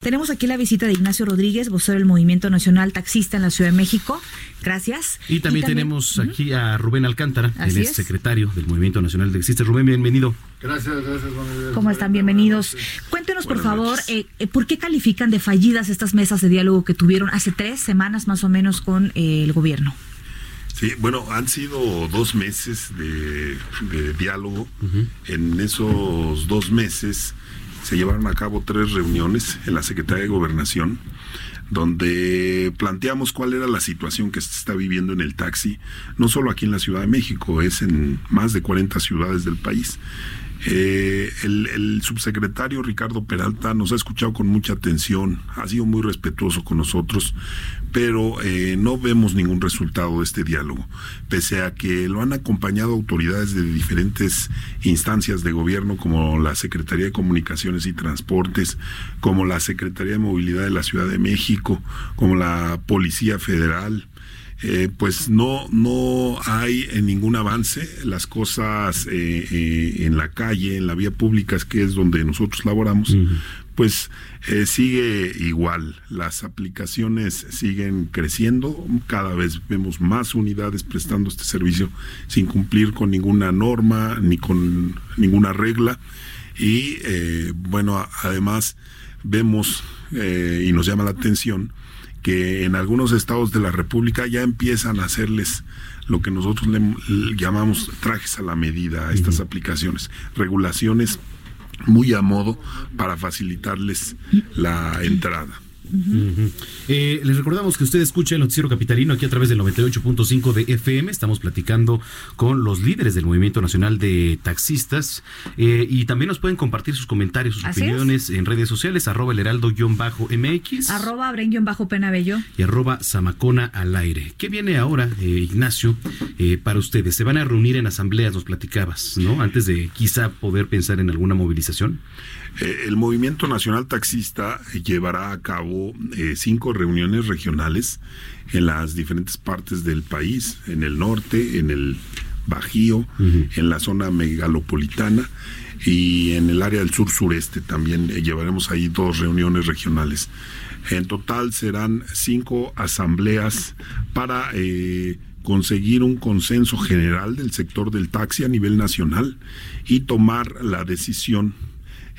Tenemos aquí la visita de Ignacio Rodríguez, vocero del Movimiento Nacional Taxista en la Ciudad de México. Gracias. Y también, tenemos aquí a Rubén Alcántara, el es secretario del Movimiento Nacional Taxista. Rubén, bienvenido. Gracias, gracias. ¿Cómo están? Bienvenidos. Cuéntenos, por favor, eh, eh, ¿por qué califican de fallidas estas mesas de diálogo que tuvieron hace tres semanas más o menos con eh, el gobierno? Sí, bueno, han sido dos meses de, diálogo. En esos dos meses se llevaron a cabo tres reuniones en la Secretaría de Gobernación donde planteamos cuál era la situación que se está viviendo en el taxi, no solo aquí en la Ciudad de México, es en más de 40 ciudades del país. Eh, el, subsecretario Ricardo Peralta nos ha escuchado con mucha atención, ha sido muy respetuoso con nosotros, pero eh, no vemos ningún resultado de este diálogo, pese a que lo han acompañado autoridades de diferentes instancias de gobierno, como la Secretaría de Comunicaciones y Transportes, como la Secretaría de Movilidad de la Ciudad de México, como la Policía Federal, eh, pues no, no hay en ningún avance. Las cosas eh, eh, en la calle, en la vía pública, que es donde nosotros laboramos, pues sigue igual. Las aplicaciones siguen creciendo, cada vez vemos más unidades prestando este servicio sin cumplir con ninguna norma ni con ninguna regla. Y bueno, además vemos y nos llama la atención que en algunos estados de la República ya empiezan a hacerles lo que nosotros le, llamamos trajes a la medida a estas aplicaciones, regulaciones muy a modo para facilitarles la entrada. Eh, les recordamos que usted escucha el noticiero capitalino aquí a través del 98.5 de FM. Estamos platicando con los líderes del Movimiento Nacional de Taxistas eh, y también nos pueden compartir sus comentarios, sus opiniones en redes sociales, arroba el heraldo-mx, arroba bren-penabello y arroba zamacona al aire. ¿Qué viene ahora, eh, Ignacio, para ustedes? ¿Se van a reunir en asambleas, nos platicabas, ¿no? Antes de quizá poder pensar en alguna movilización. Eh, el Movimiento Nacional Taxista llevará a cabo eh, cinco reuniones regionales en las diferentes partes del país, en el norte, en el Bajío, en la zona megalopolitana y en el área del sur sureste también eh, llevaremos ahí dos reuniones regionales. En total serán cinco asambleas para conseguir un consenso general del sector del taxi a nivel nacional y tomar la decisión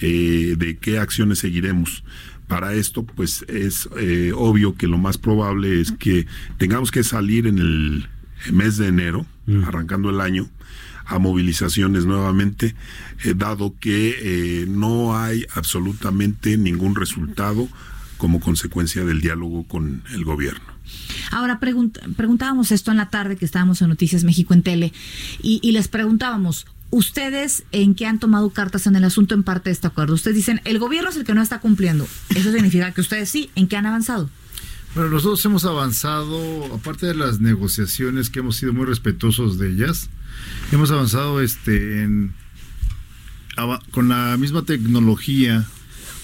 eh, de qué acciones seguiremos. Para esto, pues es eh, obvio que lo más probable es que tengamos que salir en el mes de enero, mm. arrancando el año, a movilizaciones nuevamente, eh, dado que no hay absolutamente ningún resultado como consecuencia del diálogo con el gobierno. Ahora preguntábamos esto en la tarde que estábamos en Noticias México en Tele y, y les preguntábamos, ¿Ustedes en qué han tomado cartas en el asunto en parte de este acuerdo? Ustedes dicen, el gobierno es el que no está cumpliendo. Eso significa que ustedes sí, ¿en qué han avanzado? Bueno, nosotros hemos avanzado, aparte de las negociaciones que hemos sido muy respetuosos de ellas, hemos avanzado este en, con la misma tecnología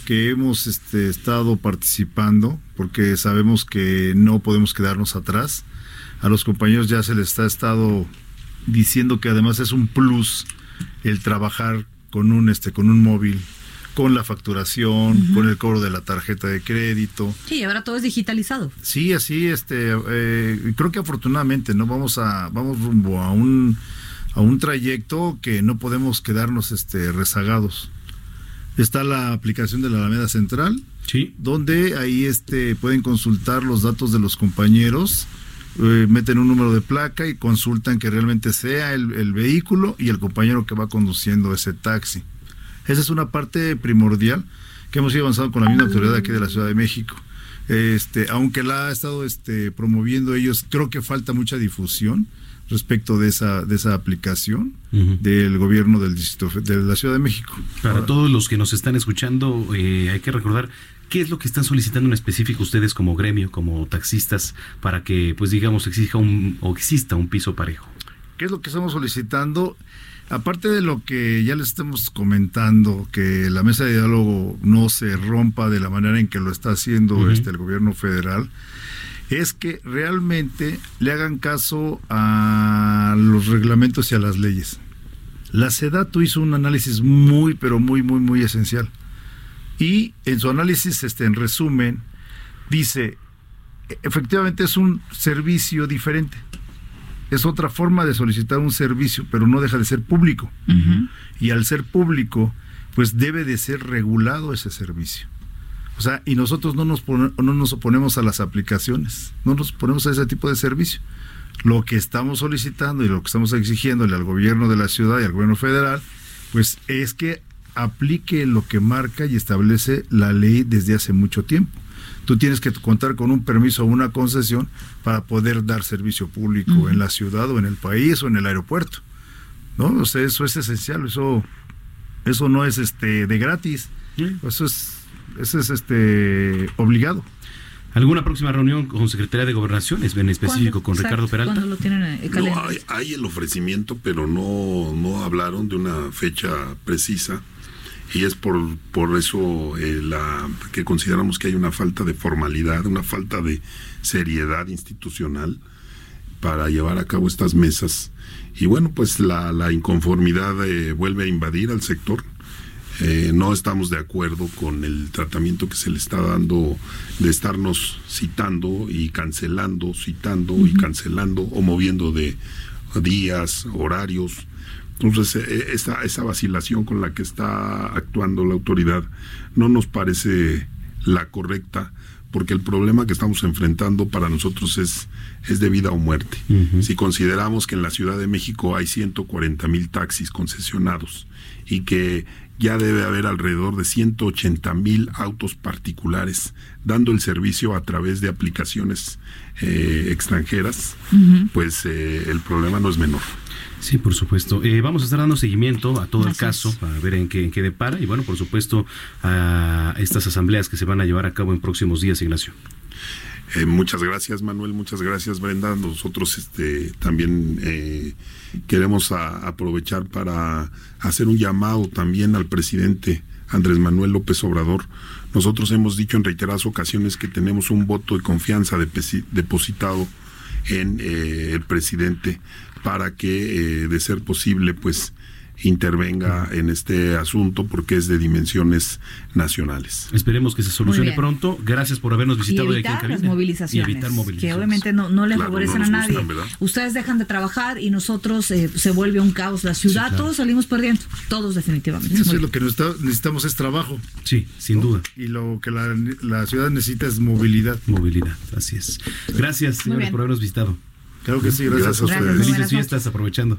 que hemos este, estado participando, porque sabemos que no podemos quedarnos atrás. A los compañeros ya se les está estado diciendo que además es un plus el trabajar con un este con un móvil con la facturación, con el cobro de la tarjeta de crédito. Sí, ahora todo es digitalizado. Sí, así, este, eh, creo que afortunadamente no vamos a, vamos rumbo a un, a un trayecto que no podemos quedarnos, este, rezagados. Está la aplicación de la Alameda Central, sí. donde ahí, este, pueden consultar los datos de los compañeros eh, meten un número de placa y consultan que realmente sea el, vehículo y el compañero que va conduciendo ese taxi. Esa es una parte primordial que hemos ido avanzando con la misma autoridad aquí de la Ciudad de México. Este, aunque la ha estado este, promoviendo ellos, creo que falta mucha difusión respecto de esa, de esa aplicación del gobierno del distrito de la Ciudad de México. Para todos los que nos están escuchando, eh, hay que recordar ¿Qué es lo que están solicitando en específico ustedes como gremio, como taxistas, para que, pues digamos, exija un, o exista un piso parejo? ¿Qué es lo que estamos solicitando? Aparte de lo que ya les estamos comentando, que la mesa de diálogo no se rompa de la manera en que lo está haciendo este, el gobierno federal, es que realmente le hagan caso a los reglamentos y a las leyes. La SEDATU hizo un análisis muy, pero muy, muy, muy esencial. Y en su análisis, este, en resumen, dice, efectivamente es un servicio diferente. Es otra forma de solicitar un servicio, pero no deja de ser público. Y al ser público, pues debe de ser regulado ese servicio. O sea, y nosotros no nos, no nos oponemos a las aplicaciones, no nos oponemos a ese tipo de servicio. Lo que estamos solicitando y lo que estamos exigiéndole al gobierno de la ciudad y al gobierno federal, pues es que aplique lo que marca y establece la ley desde hace mucho tiempo. Tú tienes que contar con un permiso o una concesión para poder dar servicio público en la ciudad o en el país o en el aeropuerto. ¿No? O sea, eso es esencial, eso eso no es este de gratis. Eso es eso es este obligado. ¿Alguna próxima reunión con Secretaría de Gobernación, en específico con Ricardo Peralta? Lo tienen no, hay, hay, el ofrecimiento, pero no, no hablaron de una fecha precisa y es por, por eso eh, la, que consideramos que hay una falta de formalidad, una falta de seriedad institucional para llevar a cabo estas mesas. Y bueno, pues la, la inconformidad eh, vuelve a invadir al sector. Eh, no estamos de acuerdo con el tratamiento que se le está dando de estarnos citando y cancelando, citando y cancelando o moviendo de días, horarios entonces, eh, esa, esa vacilación con la que está actuando la autoridad no nos parece la correcta, porque el problema que estamos enfrentando para nosotros es, es de vida o muerte. Si consideramos que en la Ciudad de México hay 140 mil taxis concesionados y que ya debe haber alrededor de 180 mil autos particulares dando el servicio a través de aplicaciones eh, extranjeras, pues eh, el problema no es menor. Sí, por supuesto. Eh, vamos a estar dando seguimiento a todo el caso para ver en qué, en qué depara y bueno, por supuesto, a estas asambleas que se van a llevar a cabo en próximos días, Ignacio. Eh, muchas gracias, Manuel. Muchas gracias, Brenda. Nosotros este, también eh, queremos aprovechar para hacer un llamado también al presidente Andrés Manuel López Obrador. Nosotros hemos dicho en reiteradas ocasiones que tenemos un voto de confianza depositado en el presidente para que, eh, de ser posible, pues intervenga en este asunto porque es de dimensiones nacionales. Esperemos que se solucione pronto. Gracias por habernos visitado y evitar las movilizaciones, y evitar movilizaciones. Que obviamente no, no le favorecen a nadie. Ustedes dejan de trabajar y nosotros eh, se vuelve un caos la ciudad. Todos salimos perdiendo. Todos definitivamente. Eso es lo que necesitamos es trabajo. Sí, sin duda. Y lo que la, ciudad necesita es movilidad. Movilidad, así es. Gracias, señores, por habernos visitado. Claro que sí, gracias, gracias a ustedes. Felices fiestas aprovechando.